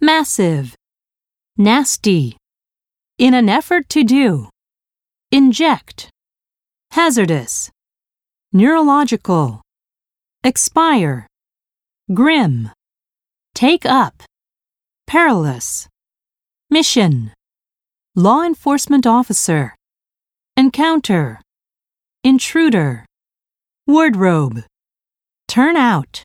massive, nasty, in an effort to do, inject, hazardous, neurological, expire, grim, take up, perilous, mission, law enforcement officer, encounter, intruder, wardrobe, turn out,